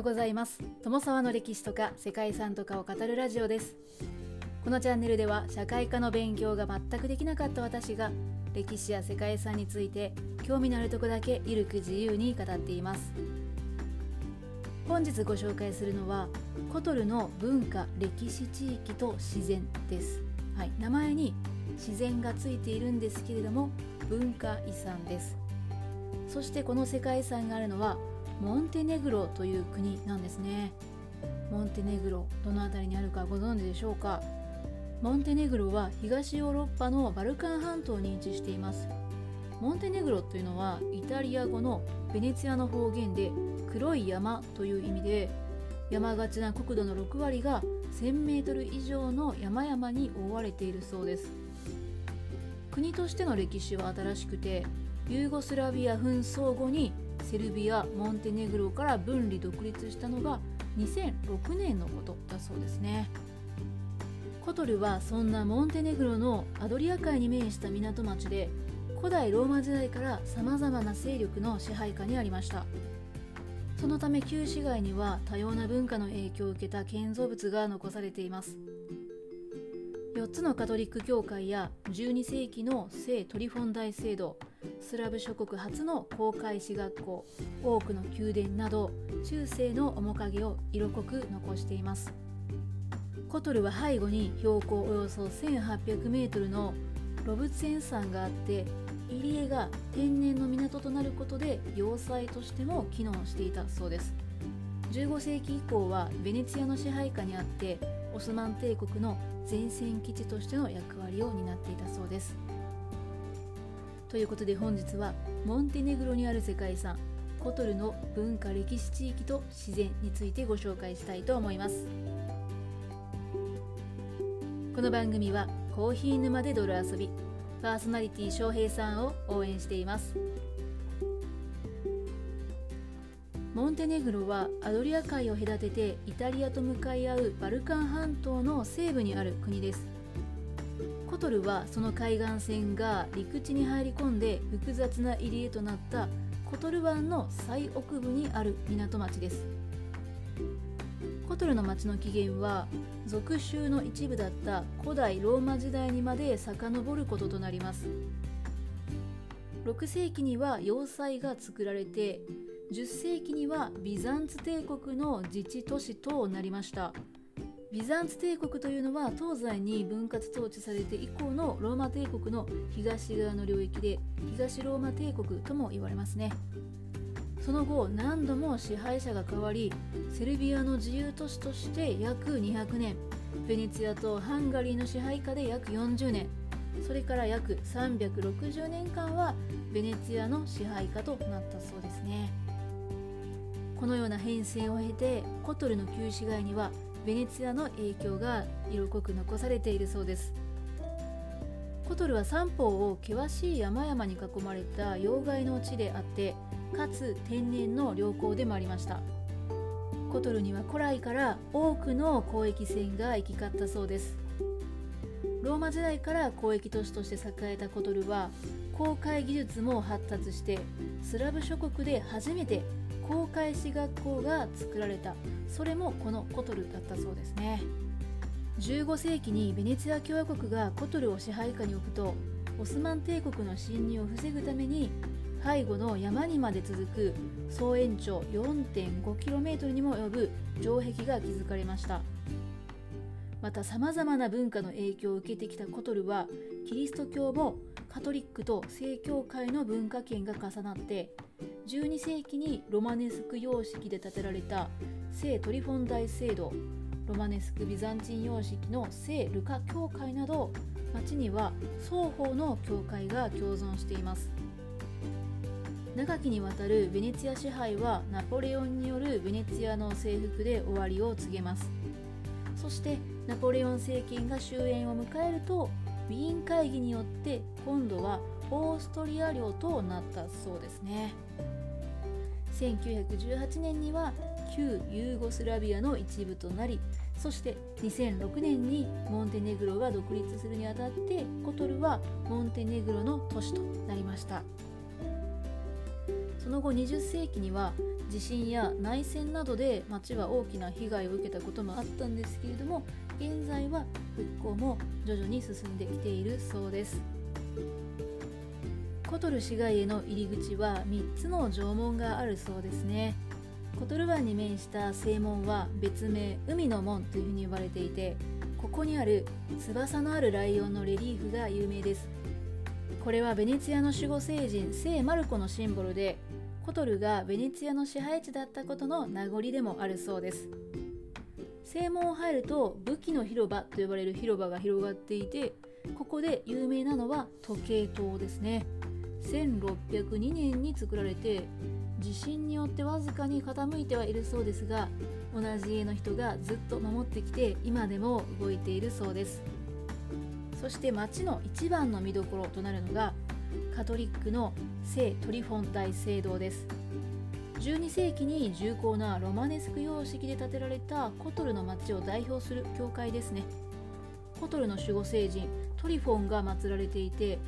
ようございます。友沢の歴史とか世界遺産とかを語るラジオです。このチャンネルでは社会科の勉強が全くできなかった私が歴史や世界遺産について興味のあるとこだけゆるく自由に語っています。本日ご紹介するのはコトルの文化歴史地域と自然です。はい、名前に自然がついているんですけれども文化遺産です。そしてこの世界遺産があるのはモンテネグロという国なんですね。モンテネグロどの辺りにあるかご存知でしょうか？モンテネグロは東ヨーロッパのバルカン半島に位置しています。モンテネグロというのはイタリア語のベネツィアの方言で黒い山という意味で山がちな国土の6割が 1000m 以上の山々に覆われているそうです。国としての歴史は新しくてユーゴスラビア紛争後にセルビアモンテネグロから分離独立したのが2006年のことだそうですね。コトルはそんなモンテネグロのアドリア海に面した港町で古代ローマ時代からさまざまな勢力の支配下にありました。そのため旧市街には多様な文化の影響を受けた建造物が残されています。4つのカトリック教会や12世紀の聖トリフォン大聖堂スラブ諸国初の公開史学校多くの宮殿など中世の面影を色濃く残しています。コトルは背後に標高およそ 1800m のロブツェン山があって入江が天然の港となることで要塞としても機能していたそうです。15世紀以降はベネツィアの支配下にあってオスマン帝国の前線基地としての役割を担っていたそうです。ということで本日はモンテネグロにある世界遺産コトルの文化歴史地域と自然についてご紹介したいと思います。この番組はコーヒー沼で泥遊びパーソナリティ翔平さんを応援しています。モンテネグロはアドリア海を隔ててイタリアと向かい合うバルカン半島の西部にある国です。トルはその海岸線が陸地に入り込んで複雑な入り江となったコトル湾の最奥部にある港町です。コトルの町の起源は属州の一部だった古代ローマ時代にまで遡ることとなります。6世紀には要塞が作られて10世紀にはビザンツ帝国の自治都市となりました。ビザンツ帝国というのは東西に分割統治されて以降のローマ帝国の東側の領域で東ローマ帝国とも言われますね。その後何度も支配者が変わりセルビアの自由都市として約200年ベネツィアとハンガリーの支配下で約40年それから約360年間はベネツィアの支配下となったそうですね。このような変遷を経てコトルの旧市街にはベネツィアの影響が色濃く残されているそうです。コトルは三方を険しい山々に囲まれた要害の地であってかつ天然の良港でもありました。コトルには古来から多くの交易船が行き交ったそうです。ローマ時代から交易都市として栄えたコトルは航海技術も発達してスラブ諸国で初めて航海士学校が作られた。それもこのコトルだったそうですね。15世紀にベネツィア共和国がコトルを支配下に置くとオスマン帝国の侵入を防ぐために背後の山にまで続く総延長 4.5km にも及ぶ城壁が築かれました。またさまざまな文化の影響を受けてきたコトルはキリスト教もカトリックと正教会の文化圏が重なって12世紀にロマネスク様式で建てられた聖トリフォン大聖堂ロマネスク・ビザンチン様式の聖ルカ教会など町には双方の教会が共存しています。長きにわたるベネツィア支配はナポレオンによるベネツィアの征服で終わりを告げます。そしてナポレオン政権が終焉を迎えるとウィーン会議によって今度はオーストリア領となったそうですね。1918年には旧ユーゴスラビアの一部となりそして2006年にモンテネグロが独立するにあたってコトルはモンテネグロの都市となりました。その後20世紀には地震や内戦などで町は大きな被害を受けたこともあったんですけれども現在は復興も徐々に進んできているそうです。コトル市街への入り口は3つの城門があるそうですね。コトル湾に面した正門は別名海の門というふうに呼ばれていてここにある翼のあるライオンのレリーフが有名です。これはベネツィアの守護聖人聖マルコのシンボルでコトルがベネツィアの支配地だったことの名残でもあるそうです。正門を入ると武器の広場と呼ばれる広場が広がっていてここで有名なのは時計塔ですね。1602年に作られて地震によってわずかに傾いてはいるそうですが同じ家の人がずっと守ってきて今でも動いているそうです。そして町の一番の見どころとなるのがカトリックの聖トリフォン大聖堂です。12世紀に重厚なロマネスク様式で建てられたコトルの町を代表する教会ですね。コトルの守護聖人トリフォンが祀られていて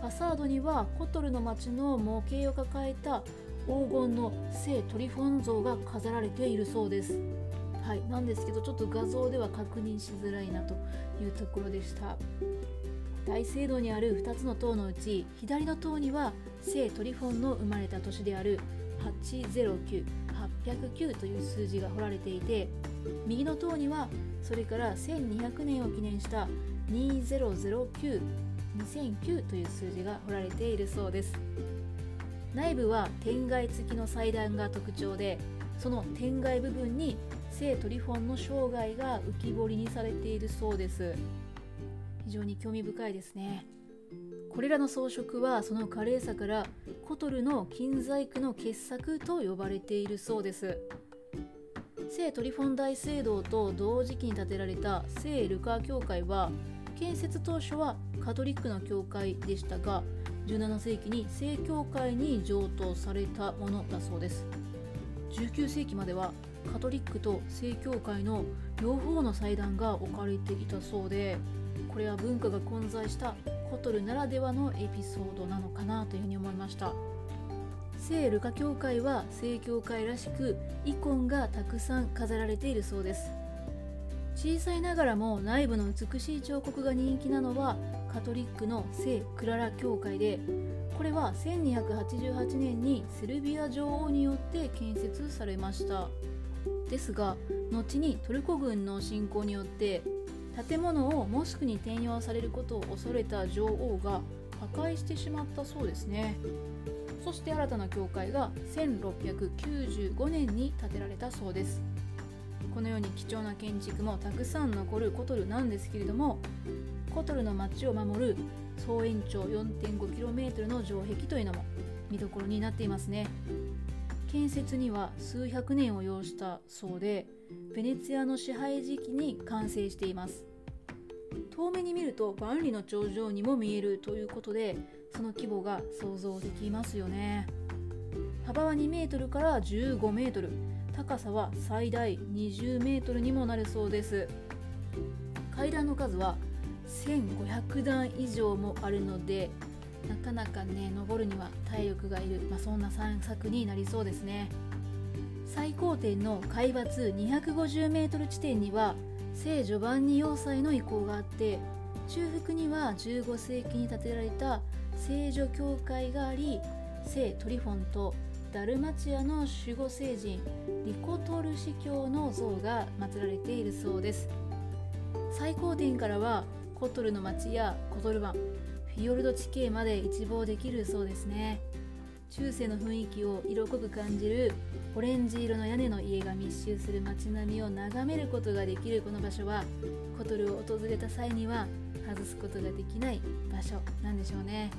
ファサードにはコトルの町の模型を抱えた黄金の聖トリフォン像が飾られているそうです。はいなんですけどちょっと画像では確認しづらいなというところでした。大聖堂にある2つの塔のうち左の塔には聖トリフォンの生まれた年である809 809という数字が彫られていて右の塔にはそれから1200年を記念した2009 2009という数字が彫られているそうです。内部は天蓋付きの祭壇が特徴でその天蓋部分に聖トリフォンの生涯が浮き彫りにされているそうです。非常に興味深いですね。これらの装飾はその華麗さからコトルの金細工の傑作と呼ばれているそうです。聖トリフォン大聖堂と同時期に建てられた聖ルカ教会は建設当初はカトリックの教会でしたが17世紀に正教会に上等されたものだそうです。19世紀まではカトリックと正教会の両方の祭壇が置かれていたそうでこれは文化が混在したコトルならではのエピソードなのかなというふうに思いました。聖ルカ教会は正教会らしくイコンがたくさん飾られているそうです。小さいながらも内部の美しい彫刻が人気なのはカトリックの聖クララ教会でこれは1288年にセルビア女王によって建設されました。ですが後にトルコ軍の侵攻によって建物をモスクに転用されることを恐れた女王が破壊してしまったそうですね。そして新たな教会が1695年に建てられたそうです。このように貴重な建築もたくさん残るコトルなんですけれどもコトルの町を守る総延長 4.5km の城壁というのも見どころになっていますね。建設には数百年を要したそうでベネツィアの支配時期に完成しています。遠目に見ると万里の長城にも見えるということでその規模が想像できますよね。幅は2メートルから15メートル。高さは最大20メートルにもなるそうです。階段の数は1500段以上もあるのでなかなかね登るには体力がいる、まあ、そんな散策になりそうですね。最高点の海抜 250m 地点には聖ジョバンニ要塞の遺構があって中腹には15世紀に建てられた聖女教会があり聖トリフォンとダルマチアの守護聖人リコトル司教の像が祀られているそうです。最高点からはコトルの町やコトル湾フィヨルド地形まで一望できるそうですね。中世の雰囲気を色濃く感じるオレンジ色の屋根の家が密集する街並みを眺めることができるこの場所はコトルを訪れた際には外すことができない場所なんでしょうね。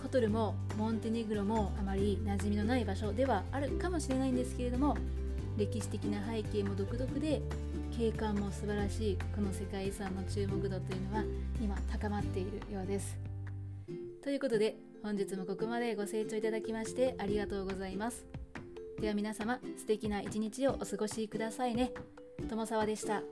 コトルもモンテネグロもあまり馴染みのない場所ではあるかもしれないんですけれども歴史的な背景も独特で景観も素晴らしいこの世界遺産の注目度というのは今高まっているようです。ということで本日もここまでご清聴いただきましてありがとうございます。では皆様素敵な一日をお過ごしくださいね友沢でした。